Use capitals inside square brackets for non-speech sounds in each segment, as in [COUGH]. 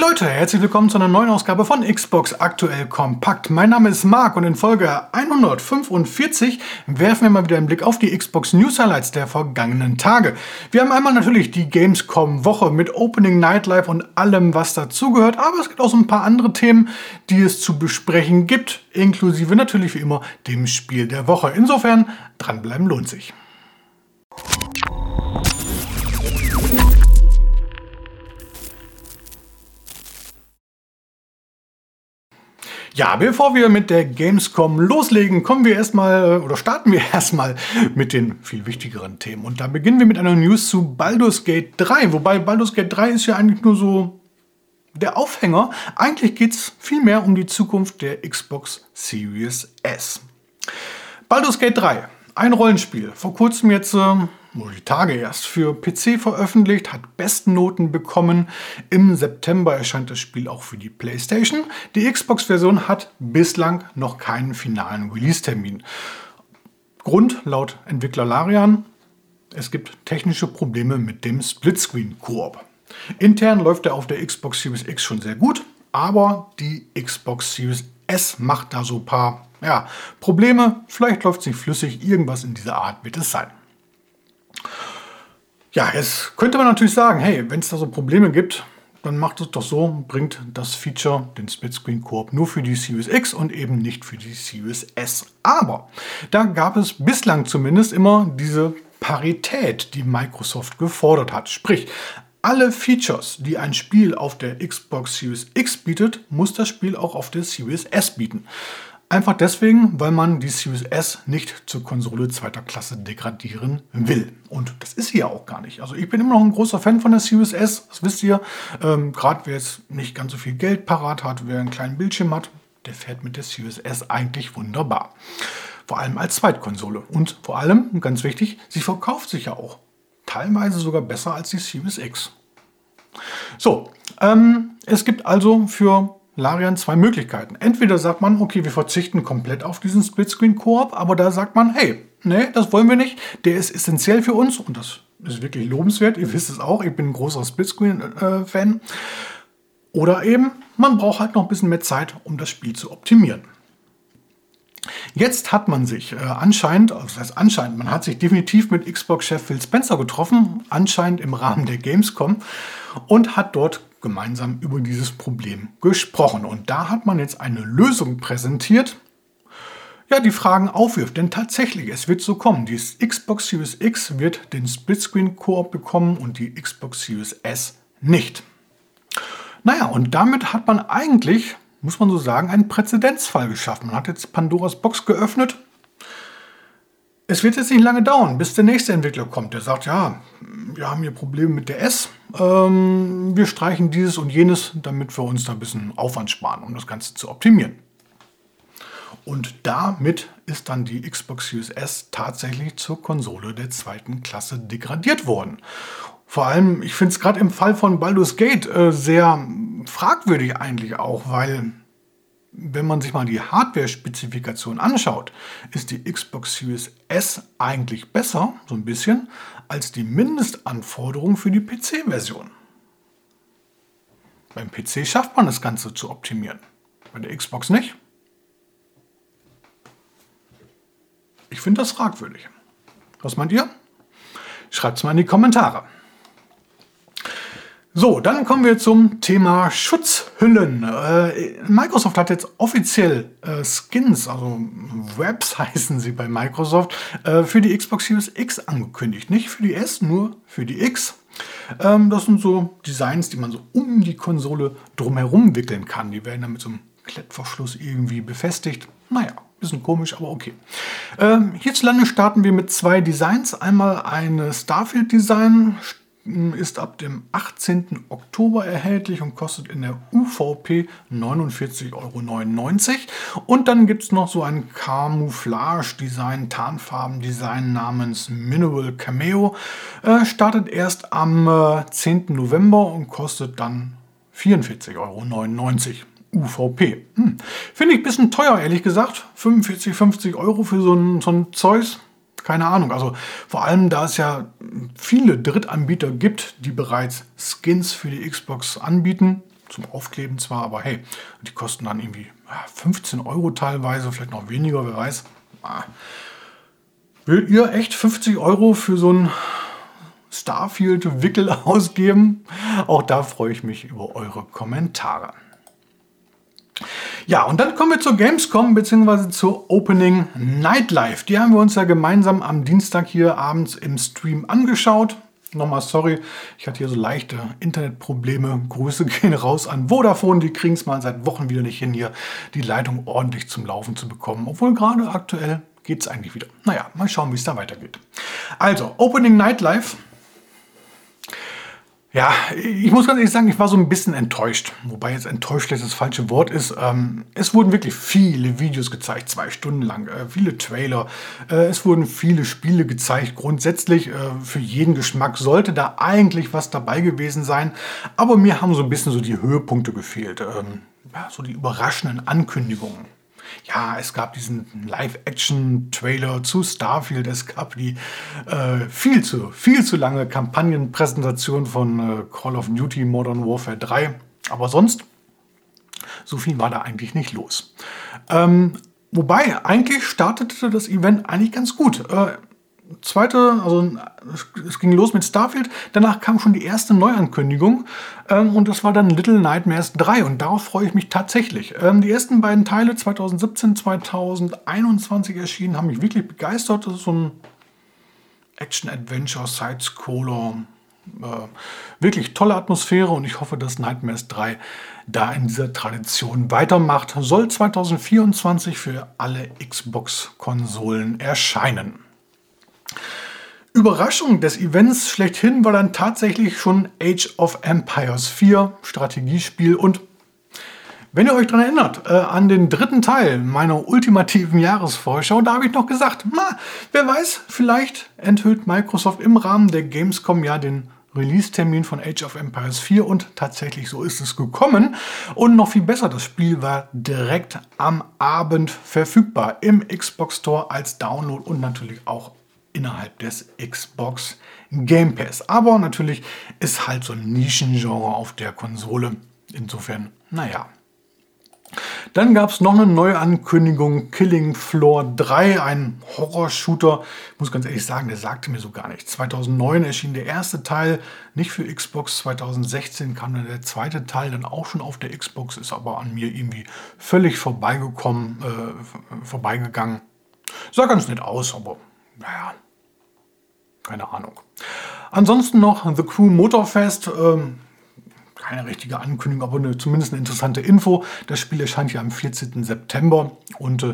Hey Leute, herzlich willkommen zu einer neuen Ausgabe von Xbox Aktuell Kompakt. Mein Name ist Marc und in Folge 145 werfen wir mal wieder einen Blick auf die Xbox News Highlights der vergangenen Tage. Wir haben einmal natürlich die Gamescom Woche mit Opening Nightlife und allem, was dazugehört, aber es gibt auch so ein paar andere Themen, die es zu besprechen gibt, inklusive natürlich wie immer dem Spiel der Woche. Insofern, dranbleiben lohnt sich. Ja, bevor wir mit der Gamescom loslegen, kommen wir erstmal oder starten wir [LAUGHS] erstmal mit den viel wichtigeren Themen. Und da beginnen wir mit einer News zu Baldur's Gate 3. Wobei Baldur's Gate 3 ist ja eigentlich nur so der Aufhänger. Eigentlich geht es vielmehr um die Zukunft der Xbox Series S. Baldur's Gate 3, ein Rollenspiel. Vor kurzem jetzt. Äh, nur die Tage erst für PC veröffentlicht, hat besten Noten bekommen. Im September erscheint das Spiel auch für die PlayStation. Die Xbox-Version hat bislang noch keinen finalen Release-Termin. Grund laut Entwickler Larian, es gibt technische Probleme mit dem Splitscreen-Koop. Intern läuft er auf der Xbox Series X schon sehr gut, aber die Xbox Series S macht da so ein paar ja, Probleme. Vielleicht läuft es nicht flüssig, irgendwas in dieser Art wird es sein. Ja, jetzt könnte man natürlich sagen, hey, wenn es da so Probleme gibt, dann macht es doch so, bringt das Feature, den Splitscreen Koop, nur für die Series X und eben nicht für die Series S. Aber da gab es bislang zumindest immer diese Parität, die Microsoft gefordert hat. Sprich, alle Features, die ein Spiel auf der Xbox Series X bietet, muss das Spiel auch auf der Series S bieten. Einfach deswegen, weil man die Series S nicht zur Konsole zweiter Klasse degradieren will. Und das ist sie ja auch gar nicht. Also ich bin immer noch ein großer Fan von der Series S, das wisst ihr. Ähm, Gerade wer jetzt nicht ganz so viel Geld parat hat, wer einen kleinen Bildschirm hat, der fährt mit der Series S eigentlich wunderbar. Vor allem als Zweitkonsole. Und vor allem, ganz wichtig, sie verkauft sich ja auch. Teilweise sogar besser als die Series X. So, ähm, es gibt also für Larian zwei Möglichkeiten. Entweder sagt man, okay, wir verzichten komplett auf diesen Splitscreen-Koop, aber da sagt man, hey, nee, das wollen wir nicht. Der ist essentiell für uns und das ist wirklich lobenswert. Ihr wisst es auch, ich bin ein großer Splitscreen-Fan. Oder eben, man braucht halt noch ein bisschen mehr Zeit, um das Spiel zu optimieren. Jetzt hat man sich äh, anscheinend, also das heißt anscheinend, man hat sich definitiv mit Xbox-Chef Phil Spencer getroffen, anscheinend im Rahmen der Gamescom, und hat dort gemeinsam über dieses Problem gesprochen. Und da hat man jetzt eine Lösung präsentiert, ja, die Fragen aufwirft. Denn tatsächlich, es wird so kommen. Die Xbox Series X wird den Splitscreen-Koop bekommen und die Xbox Series S nicht. Naja, und damit hat man eigentlich, muss man so sagen, einen Präzedenzfall geschaffen. Man hat jetzt Pandoras Box geöffnet es wird jetzt nicht lange dauern, bis der nächste Entwickler kommt, der sagt, ja, wir haben hier Probleme mit der S, ähm, wir streichen dieses und jenes, damit wir uns da ein bisschen Aufwand sparen, um das Ganze zu optimieren. Und damit ist dann die Xbox Series S tatsächlich zur Konsole der zweiten Klasse degradiert worden. Vor allem, ich finde es gerade im Fall von Baldur's Gate äh, sehr fragwürdig eigentlich auch, weil wenn man sich mal die Hardware-Spezifikation anschaut, ist die Xbox Series S eigentlich besser, so ein bisschen, als die Mindestanforderung für die PC-Version. Beim PC schafft man das Ganze zu optimieren, bei der Xbox nicht. Ich finde das fragwürdig. Was meint ihr? Schreibt es mal in die Kommentare. So, dann kommen wir zum Thema Schutzhüllen. Äh, Microsoft hat jetzt offiziell äh, Skins, also Webs [LAUGHS] heißen sie bei Microsoft, äh, für die Xbox Series X angekündigt. Nicht für die S, nur für die X. Ähm, das sind so Designs, die man so um die Konsole drumherum wickeln kann. Die werden dann mit so einem Klettverschluss irgendwie befestigt. Naja, bisschen komisch, aber okay. Ähm, hierzulande starten wir mit zwei Designs. Einmal ein Starfield-Design, ist ab dem 18. Oktober erhältlich und kostet in der UVP 49,99 Euro. Und dann gibt es noch so ein Camouflage-Design, Tarnfarben-Design namens Mineral Cameo. Äh, startet erst am äh, 10. November und kostet dann 44,99 Euro. UVP. Hm. Finde ich ein bisschen teuer, ehrlich gesagt. 45, 50 Euro für so ein, so ein Zeus keine Ahnung. Also vor allem, da es ja viele Drittanbieter gibt, die bereits Skins für die Xbox anbieten, zum Aufkleben zwar, aber hey, die kosten dann irgendwie 15 Euro teilweise, vielleicht noch weniger, wer weiß. Ah. Will ihr echt 50 Euro für so ein Starfield-Wickel [LAUGHS] ausgeben? Auch da freue ich mich über eure Kommentare. Ja, und dann kommen wir zur Gamescom bzw. zur Opening Nightlife. Die haben wir uns ja gemeinsam am Dienstag hier abends im Stream angeschaut. Nochmal sorry, ich hatte hier so leichte Internetprobleme. Grüße [LAUGHS] gehen raus an Vodafone. Die kriegen es mal seit Wochen wieder nicht hin, hier die Leitung ordentlich zum Laufen zu bekommen. Obwohl gerade aktuell geht es eigentlich wieder. Naja, mal schauen, wie es da weitergeht. Also, Opening Nightlife ja, ich muss ganz ehrlich sagen, ich war so ein bisschen enttäuscht. Wobei jetzt enttäuscht vielleicht das falsche Wort ist. Ähm, es wurden wirklich viele Videos gezeigt, zwei Stunden lang, äh, viele Trailer. Äh, es wurden viele Spiele gezeigt. Grundsätzlich äh, für jeden Geschmack sollte da eigentlich was dabei gewesen sein. Aber mir haben so ein bisschen so die Höhepunkte gefehlt. Ähm, ja, so die überraschenden Ankündigungen ja, es gab diesen Live-Action-Trailer zu Starfield, es gab die äh, viel zu, viel zu lange Kampagnenpräsentation von äh, Call of Duty Modern Warfare 3. Aber sonst, so viel war da eigentlich nicht los. Ähm, wobei, eigentlich startete das Event eigentlich ganz gut. Äh, zweite, also es ging los mit Starfield, danach kam schon die erste Neuankündigung ähm, und das war dann Little Nightmares 3 und darauf freue ich mich tatsächlich. Ähm, die ersten beiden Teile 2017, 2021 erschienen, haben mich wirklich begeistert. Das ist so ein Action-Adventure, Side-Scroller, äh, wirklich tolle Atmosphäre und ich hoffe, dass Nightmares 3 da in dieser Tradition weitermacht. Soll 2024 für alle Xbox-Konsolen erscheinen. Überraschung des Events schlechthin war dann tatsächlich schon Age of Empires 4, Strategiespiel und wenn ihr euch daran erinnert, äh, an den dritten Teil meiner ultimativen Jahresvorschau, da habe ich noch gesagt, na, wer weiß, vielleicht enthüllt Microsoft im Rahmen der Gamescom ja den Release-Termin von Age of Empires 4 und tatsächlich so ist es gekommen. Und noch viel besser, das Spiel war direkt am Abend verfügbar im Xbox Store als Download und natürlich auch innerhalb des Xbox Game Pass. Aber natürlich ist halt so ein Nischengenre auf der Konsole. Insofern, naja. Dann gab es noch eine neue Ankündigung, Killing Floor 3, ein Horror-Shooter. Ich muss ganz ehrlich sagen, der sagte mir so gar nichts. 2009 erschien der erste Teil, nicht für Xbox. 2016 kam dann der zweite Teil, dann auch schon auf der Xbox, ist aber an mir irgendwie völlig vorbeigekommen, äh, vorbeigegangen. Sah ganz nett aus, aber naja, keine Ahnung. Ansonsten noch The Crew Motorfest. Ähm, keine richtige Ankündigung, aber eine, zumindest eine interessante Info. Das Spiel erscheint ja am 14. September und äh,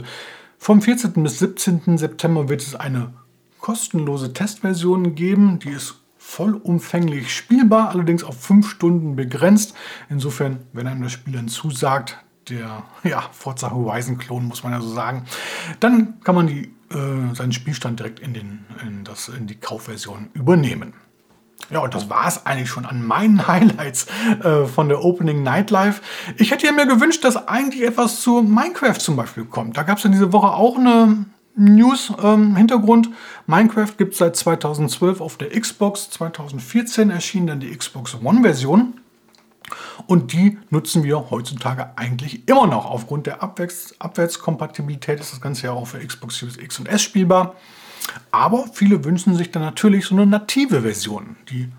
vom 14. bis 17. September wird es eine kostenlose Testversion geben. Die ist vollumfänglich spielbar, allerdings auf 5 Stunden begrenzt. Insofern, wenn einem das Spiel dann zusagt, der ja, Forza Horizon-Klon, muss man ja so sagen, dann kann man die äh, seinen Spielstand direkt in, den, in, das, in die Kaufversion übernehmen. Ja, und das war es eigentlich schon an meinen [LAUGHS] Highlights äh, von der Opening Nightlife. Ich hätte mir gewünscht, dass eigentlich etwas zu Minecraft zum Beispiel kommt. Da gab es ja diese Woche auch eine News-Hintergrund. Ähm, Minecraft gibt es seit 2012 auf der Xbox. 2014 erschien dann die Xbox One-Version. Und die nutzen wir heutzutage eigentlich immer noch. Aufgrund der Abwärts Abwärtskompatibilität ist das Ganze ja auch für Xbox Series X und S spielbar. Aber viele wünschen sich dann natürlich so eine native Version, die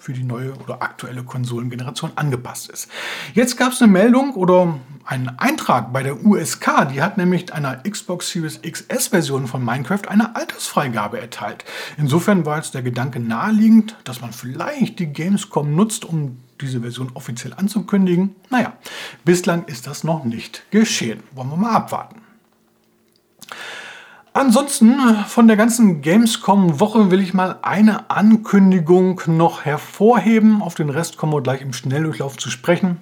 für die neue oder aktuelle Konsolengeneration angepasst ist. Jetzt gab es eine Meldung oder einen Eintrag bei der USK, die hat nämlich einer Xbox Series XS-Version von Minecraft eine Altersfreigabe erteilt. Insofern war jetzt der Gedanke naheliegend, dass man vielleicht die Gamescom nutzt, um diese Version offiziell anzukündigen. Naja, bislang ist das noch nicht geschehen. Wollen wir mal abwarten. Ansonsten von der ganzen Gamescom-Woche will ich mal eine Ankündigung noch hervorheben. Auf den Rest kommen wir gleich im Schnelldurchlauf zu sprechen.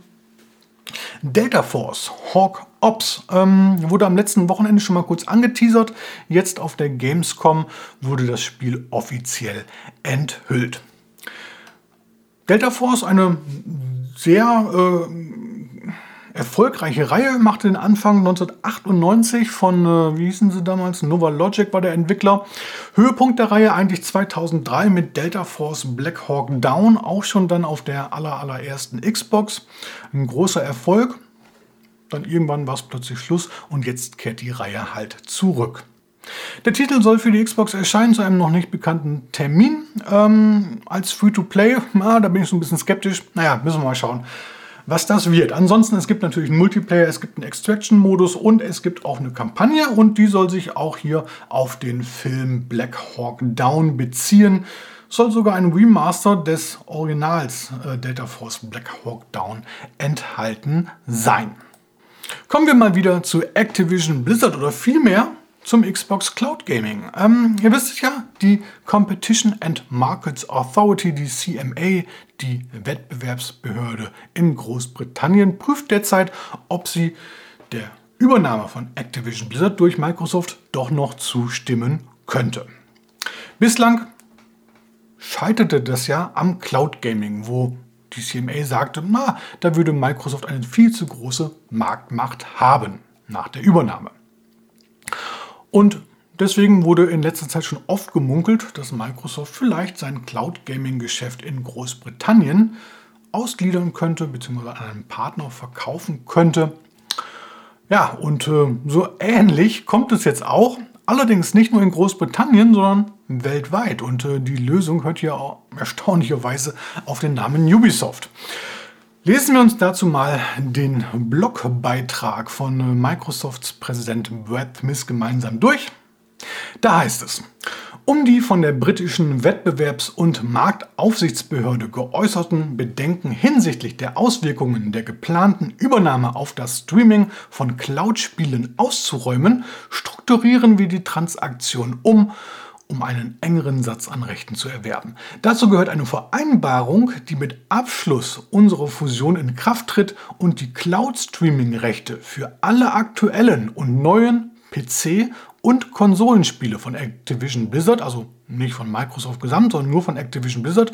Delta Force Hawk Ops ähm, wurde am letzten Wochenende schon mal kurz angeteasert. Jetzt auf der Gamescom wurde das Spiel offiziell enthüllt. Delta Force, eine sehr äh, erfolgreiche Reihe, machte den Anfang 1998 von, äh, wie hießen sie damals, Nova Logic war der Entwickler. Höhepunkt der Reihe eigentlich 2003 mit Delta Force Black Hawk Down, auch schon dann auf der aller, allerersten Xbox. Ein großer Erfolg. Dann irgendwann war es plötzlich Schluss und jetzt kehrt die Reihe halt zurück. Der Titel soll für die Xbox erscheinen zu einem noch nicht bekannten Termin. Ähm, als Free-to-Play, [LAUGHS] da bin ich so ein bisschen skeptisch. Naja, müssen wir mal schauen, was das wird. Ansonsten, es gibt natürlich einen Multiplayer, es gibt einen Extraction-Modus und es gibt auch eine Kampagne und die soll sich auch hier auf den Film Black Hawk Down beziehen. Soll sogar ein Remaster des Originals äh, Delta Force Black Hawk Down enthalten sein. Kommen wir mal wieder zu Activision Blizzard oder vielmehr zum Xbox Cloud Gaming. Ähm, ihr wisst es ja, die Competition and Markets Authority, die CMA, die Wettbewerbsbehörde in Großbritannien, prüft derzeit, ob sie der Übernahme von Activision Blizzard durch Microsoft doch noch zustimmen könnte. Bislang scheiterte das ja am Cloud Gaming, wo die CMA sagte, na, da würde Microsoft eine viel zu große Marktmacht haben nach der Übernahme. Und deswegen wurde in letzter Zeit schon oft gemunkelt, dass Microsoft vielleicht sein Cloud Gaming Geschäft in Großbritannien ausgliedern könnte, beziehungsweise an einen Partner verkaufen könnte. Ja, und äh, so ähnlich kommt es jetzt auch, allerdings nicht nur in Großbritannien, sondern weltweit. Und äh, die Lösung hört auch erstaunlicherweise auf den Namen Ubisoft. Lesen wir uns dazu mal den Blogbeitrag von Microsofts Präsident Brad Smith gemeinsam durch. Da heißt es, um die von der britischen Wettbewerbs- und Marktaufsichtsbehörde geäußerten Bedenken hinsichtlich der Auswirkungen der geplanten Übernahme auf das Streaming von Cloud-Spielen auszuräumen, strukturieren wir die Transaktion um um einen engeren Satz an Rechten zu erwerben. Dazu gehört eine Vereinbarung, die mit Abschluss unserer Fusion in Kraft tritt und die Cloud-Streaming-Rechte für alle aktuellen und neuen PC- und Konsolenspiele von Activision Blizzard, also nicht von Microsoft gesamt, sondern nur von Activision Blizzard,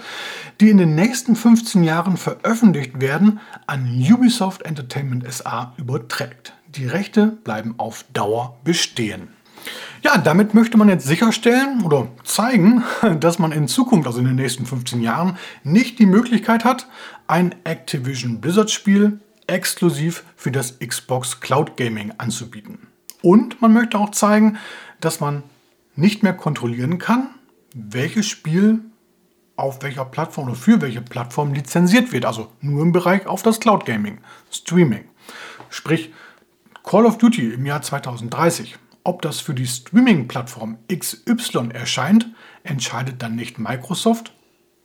die in den nächsten 15 Jahren veröffentlicht werden, an Ubisoft Entertainment SA überträgt. Die Rechte bleiben auf Dauer bestehen. Ja, damit möchte man jetzt sicherstellen oder zeigen, [LAUGHS] dass man in Zukunft, also in den nächsten 15 Jahren, nicht die Möglichkeit hat, ein Activision Blizzard Spiel exklusiv für das Xbox Cloud Gaming anzubieten. Und man möchte auch zeigen, dass man nicht mehr kontrollieren kann, welches Spiel auf welcher Plattform oder für welche Plattform lizenziert wird. Also nur im Bereich auf das Cloud Gaming, Streaming. Sprich, Call of Duty im Jahr 2030 ob das für die Streaming-Plattform XY erscheint, entscheidet dann nicht Microsoft,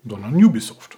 sondern Ubisoft.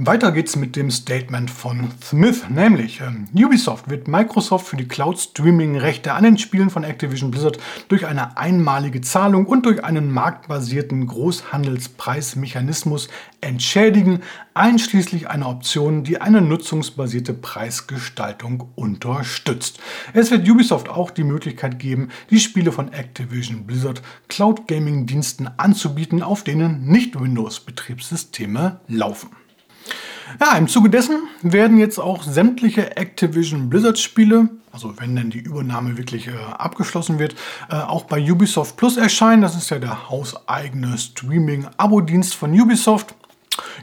Weiter geht's mit dem Statement von Smith, nämlich äh, Ubisoft wird Microsoft für die Cloud-Streaming-Rechte an den Spielen von Activision Blizzard durch eine einmalige Zahlung und durch einen marktbasierten Großhandelspreismechanismus entschädigen, einschließlich einer Option, die eine nutzungsbasierte Preisgestaltung unterstützt. Es wird Ubisoft auch die Möglichkeit geben, die Spiele von Activision Blizzard Cloud Gaming Diensten anzubieten, auf denen nicht Windows-Betriebssysteme laufen. Ja, im Zuge dessen werden jetzt auch sämtliche Activision Blizzard Spiele, also wenn denn die Übernahme wirklich äh, abgeschlossen wird, äh, auch bei Ubisoft Plus erscheinen. Das ist ja der hauseigene Streaming-Abo-Dienst von Ubisoft.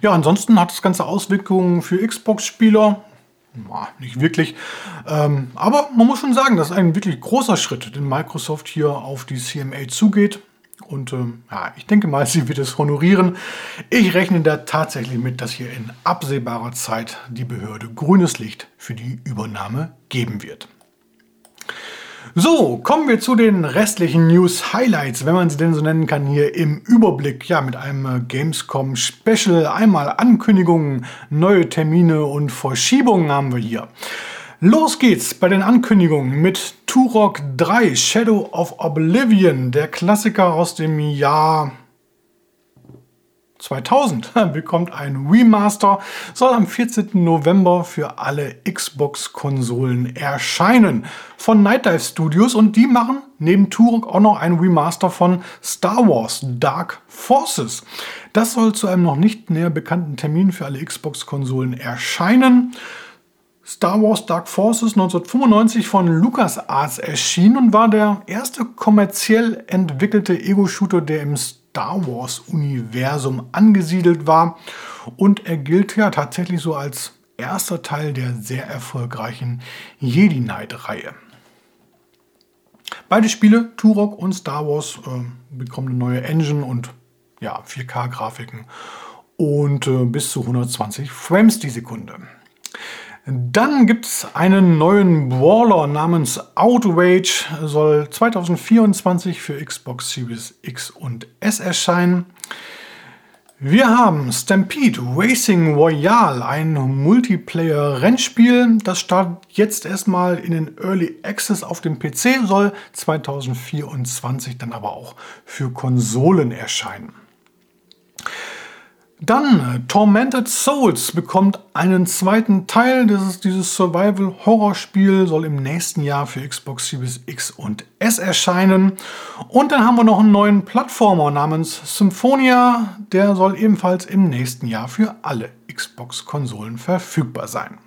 Ja, ansonsten hat das Ganze Auswirkungen für Xbox-Spieler. Nicht wirklich. Ähm, aber man muss schon sagen, das ist ein wirklich großer Schritt, den Microsoft hier auf die CMA zugeht. Und ähm, ja, ich denke mal, sie wird es honorieren. Ich rechne da tatsächlich mit, dass hier in absehbarer Zeit die Behörde grünes Licht für die Übernahme geben wird. So, kommen wir zu den restlichen News Highlights, wenn man sie denn so nennen kann, hier im Überblick. Ja, mit einem äh, Gamescom Special. Einmal Ankündigungen, neue Termine und Verschiebungen haben wir hier. Los geht's bei den Ankündigungen mit Turok 3 Shadow of Oblivion, der Klassiker aus dem Jahr 2000 bekommt [LAUGHS] ein Remaster, soll am 14. November für alle Xbox-Konsolen erscheinen. Von Night Dive Studios und die machen neben Turok auch noch ein Remaster von Star Wars Dark Forces. Das soll zu einem noch nicht näher bekannten Termin für alle Xbox-Konsolen erscheinen. Star Wars Dark Forces 1995 von LucasArts erschienen und war der erste kommerziell entwickelte Ego-Shooter, der im Star Wars-Universum angesiedelt war. Und er gilt ja tatsächlich so als erster Teil der sehr erfolgreichen Jedi Knight-Reihe. Beide Spiele, Turok und Star Wars, äh, bekommen eine neue Engine und ja, 4K-Grafiken und äh, bis zu 120 Frames die Sekunde. Dann gibt es einen neuen Brawler namens Outrage, soll 2024 für Xbox Series X und S erscheinen. Wir haben Stampede Racing Royale, ein Multiplayer-Rennspiel. Das startet jetzt erstmal in den Early Access auf dem PC, soll 2024 dann aber auch für Konsolen erscheinen. Dann äh, Tormented Souls bekommt einen zweiten Teil. Das ist dieses Survival-Horror-Spiel, soll im nächsten Jahr für Xbox Series X und S erscheinen. Und dann haben wir noch einen neuen Plattformer namens Symphonia. Der soll ebenfalls im nächsten Jahr für alle Xbox-Konsolen verfügbar sein.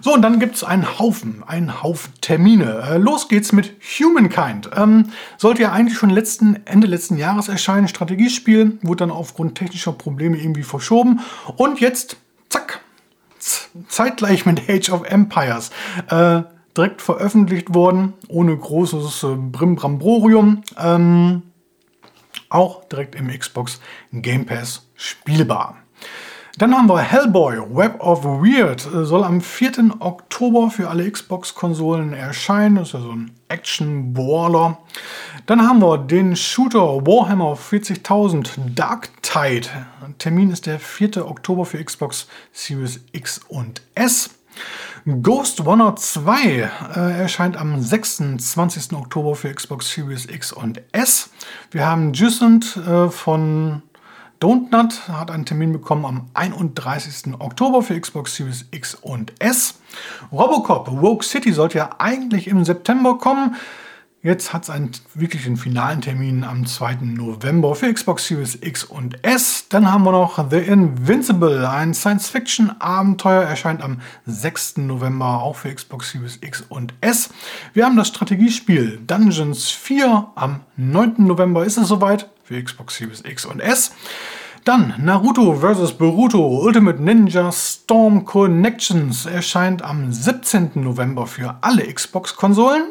So, und dann gibt es einen Haufen, einen Haufen Termine. Äh, los geht's mit Humankind. Ähm, sollte ja eigentlich schon letzten, Ende letzten Jahres erscheinen. Strategiespiel wurde dann aufgrund technischer Probleme irgendwie verschoben. Und jetzt, zack, zeitgleich mit Age of Empires. Äh, direkt veröffentlicht worden, ohne großes äh, Brimbramborium. Ähm, auch direkt im Xbox Game Pass spielbar. Dann haben wir Hellboy, Web of Weird, äh, soll am 4. Oktober für alle Xbox-Konsolen erscheinen. Das ist ja so ein Action-Brawler. Dann haben wir den Shooter Warhammer 40.000 Dark Tide. Termin ist der 4. Oktober für Xbox Series X und S. Ghost Runner 2 äh, erscheint am 26. Oktober für Xbox Series X und S. Wir haben Jusant äh, von Donut hat einen Termin bekommen am 31. Oktober für Xbox Series X und S. Robocop Rogue City sollte ja eigentlich im September kommen. Jetzt hat es einen wirklichen finalen Termin am 2. November für Xbox Series X und S. Dann haben wir noch The Invincible, ein Science-Fiction-Abenteuer, erscheint am 6. November auch für Xbox Series X und S. Wir haben das Strategiespiel Dungeons 4 am 9. November ist es soweit für Xbox Series X und S. Dann Naruto vs. Boruto Ultimate Ninja Storm Connections erscheint am 17. November für alle Xbox-Konsolen.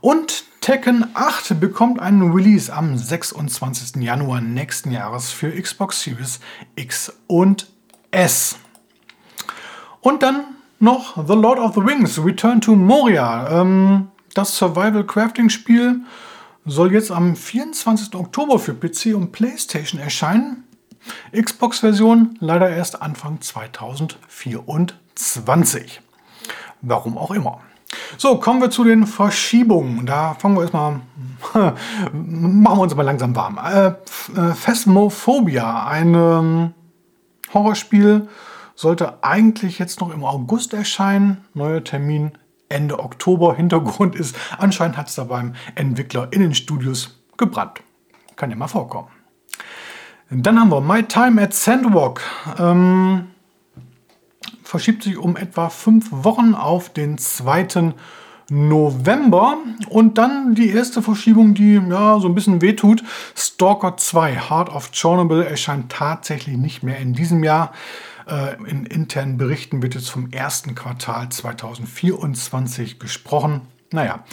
Und Tekken 8 bekommt einen Release am 26. Januar nächsten Jahres für Xbox Series X und S. Und dann noch The Lord of the Rings Return to Moria. Ähm, das Survival Crafting Spiel soll jetzt am 24. Oktober für PC und PlayStation erscheinen. Xbox-Version leider erst Anfang 2024. Warum auch immer. So, kommen wir zu den Verschiebungen. Da fangen wir erstmal, [LAUGHS] machen wir uns mal langsam warm. Äh, äh, Phasmophobia, ein ähm, Horrorspiel, sollte eigentlich jetzt noch im August erscheinen. Neuer Termin Ende Oktober. Hintergrund ist, anscheinend hat es da beim Entwickler in den Studios gebrannt. Kann ja mal vorkommen. Dann haben wir My Time at Sandwalk. Ähm, verschiebt sich um etwa fünf Wochen auf den 2. November. Und dann die erste Verschiebung, die ja so ein bisschen wehtut. Stalker 2, Heart of Chernobyl, erscheint tatsächlich nicht mehr in diesem Jahr. Äh, in internen Berichten wird jetzt vom ersten Quartal 2024 gesprochen. Naja,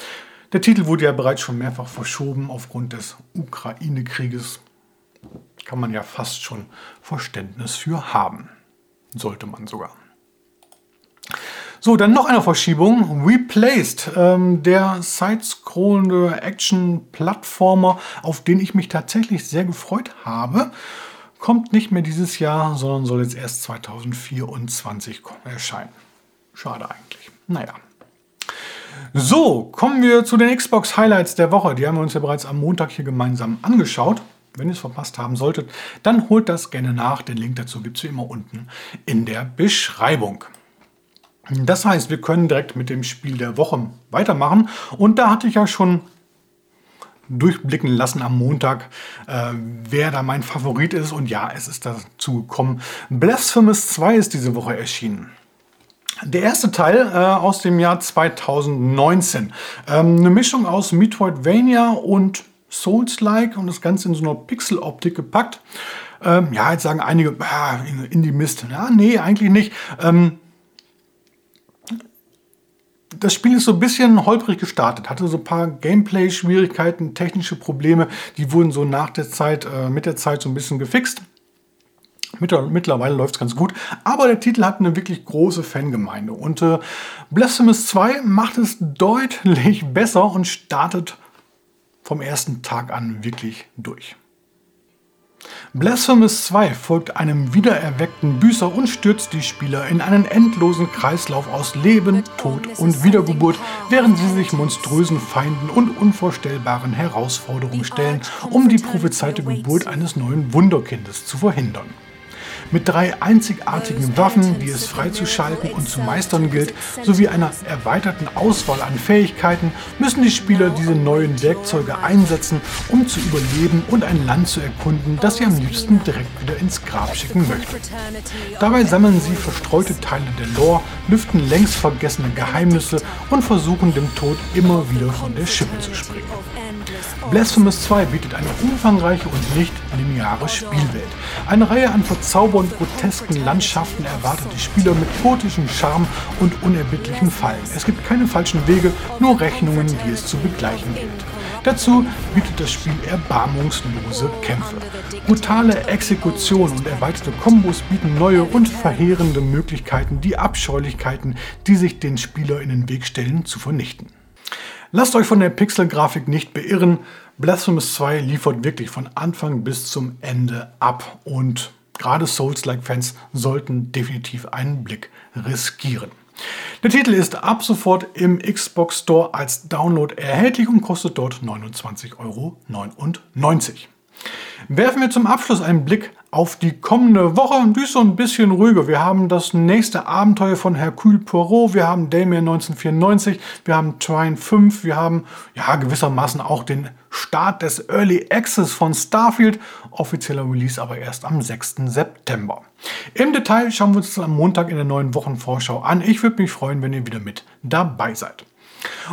der Titel wurde ja bereits schon mehrfach verschoben aufgrund des Ukraine-Krieges kann man ja fast schon Verständnis für haben. Sollte man sogar. So, dann noch eine Verschiebung. Replaced, ähm, der side-scrollende Action-Plattformer, auf den ich mich tatsächlich sehr gefreut habe, kommt nicht mehr dieses Jahr, sondern soll jetzt erst 2024 erscheinen. Schade eigentlich. Naja. So, kommen wir zu den Xbox Highlights der Woche. Die haben wir uns ja bereits am Montag hier gemeinsam angeschaut. Wenn ihr es verpasst haben solltet, dann holt das gerne nach. Den Link dazu gibt es wie immer unten in der Beschreibung. Das heißt, wir können direkt mit dem Spiel der Woche weitermachen. Und da hatte ich ja schon durchblicken lassen am Montag, äh, wer da mein Favorit ist. Und ja, es ist dazu gekommen. Blasphemous 2 ist diese Woche erschienen. Der erste Teil äh, aus dem Jahr 2019. Ähm, eine Mischung aus Metroidvania und Souls-like und das Ganze in so einer Pixel-Optik gepackt. Ähm, ja, jetzt sagen einige, ah, in die Mist. Ja, nee, eigentlich nicht. Ähm, das Spiel ist so ein bisschen holprig gestartet, hatte so ein paar Gameplay-Schwierigkeiten, technische Probleme, die wurden so nach der Zeit, äh, mit der Zeit so ein bisschen gefixt. Mittlerweile läuft es ganz gut, aber der Titel hat eine wirklich große Fangemeinde und äh, Blasphemous 2 macht es deutlich [LAUGHS] besser und startet vom ersten Tag an wirklich durch. Blasphemous 2 folgt einem wiedererweckten Büßer und stürzt die Spieler in einen endlosen Kreislauf aus Leben, Tod und Wiedergeburt, während sie sich monströsen Feinden und unvorstellbaren Herausforderungen stellen, um die prophezeite Geburt eines neuen Wunderkindes zu verhindern. Mit drei einzigartigen Waffen, die es freizuschalten und zu meistern gilt, sowie einer erweiterten Auswahl an Fähigkeiten, müssen die Spieler diese neuen Werkzeuge einsetzen, um zu überleben und ein Land zu erkunden, das sie am liebsten direkt wieder ins Grab schicken möchten. Dabei sammeln sie verstreute Teile der Lore, lüften längst vergessene Geheimnisse und versuchen dem Tod immer wieder von der Schippe zu springen. Blasphemous 2 bietet eine umfangreiche und nicht lineare Spielwelt. Eine Reihe an verzaubernd grotesken Landschaften erwartet die Spieler mit gotischem Charme und unerbittlichen Fallen. Es gibt keine falschen Wege, nur Rechnungen, die es zu begleichen gilt. Dazu bietet das Spiel erbarmungslose Kämpfe. Brutale Exekutionen und erweiterte Kombos bieten neue und verheerende Möglichkeiten, die Abscheulichkeiten, die sich den Spieler in den Weg stellen, zu vernichten. Lasst euch von der Pixelgrafik nicht beirren. Blasphemous 2 liefert wirklich von Anfang bis zum Ende ab und gerade Souls-like-Fans sollten definitiv einen Blick riskieren. Der Titel ist ab sofort im Xbox Store als Download erhältlich und kostet dort 29,99 Euro. Werfen wir zum Abschluss einen Blick auf die kommende Woche die ist so ein bisschen ruhiger. Wir haben das nächste Abenteuer von Hercule Poirot, wir haben Damien 1994, wir haben Trine 5, wir haben ja gewissermaßen auch den Start des Early Access von Starfield, offizieller Release aber erst am 6. September. Im Detail schauen wir uns das am Montag in der neuen Wochenvorschau an. Ich würde mich freuen, wenn ihr wieder mit dabei seid.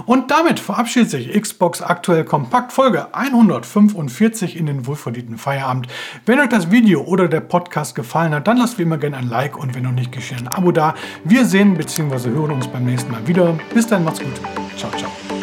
Und damit verabschiedet sich Xbox aktuell kompakt Folge 145 in den wohlverdienten Feierabend. Wenn euch das Video oder der Podcast gefallen hat, dann lasst wie immer gerne ein Like und wenn noch nicht geschehen, ein Abo da. Wir sehen bzw. hören uns beim nächsten Mal wieder. Bis dann, macht's gut. Ciao, ciao.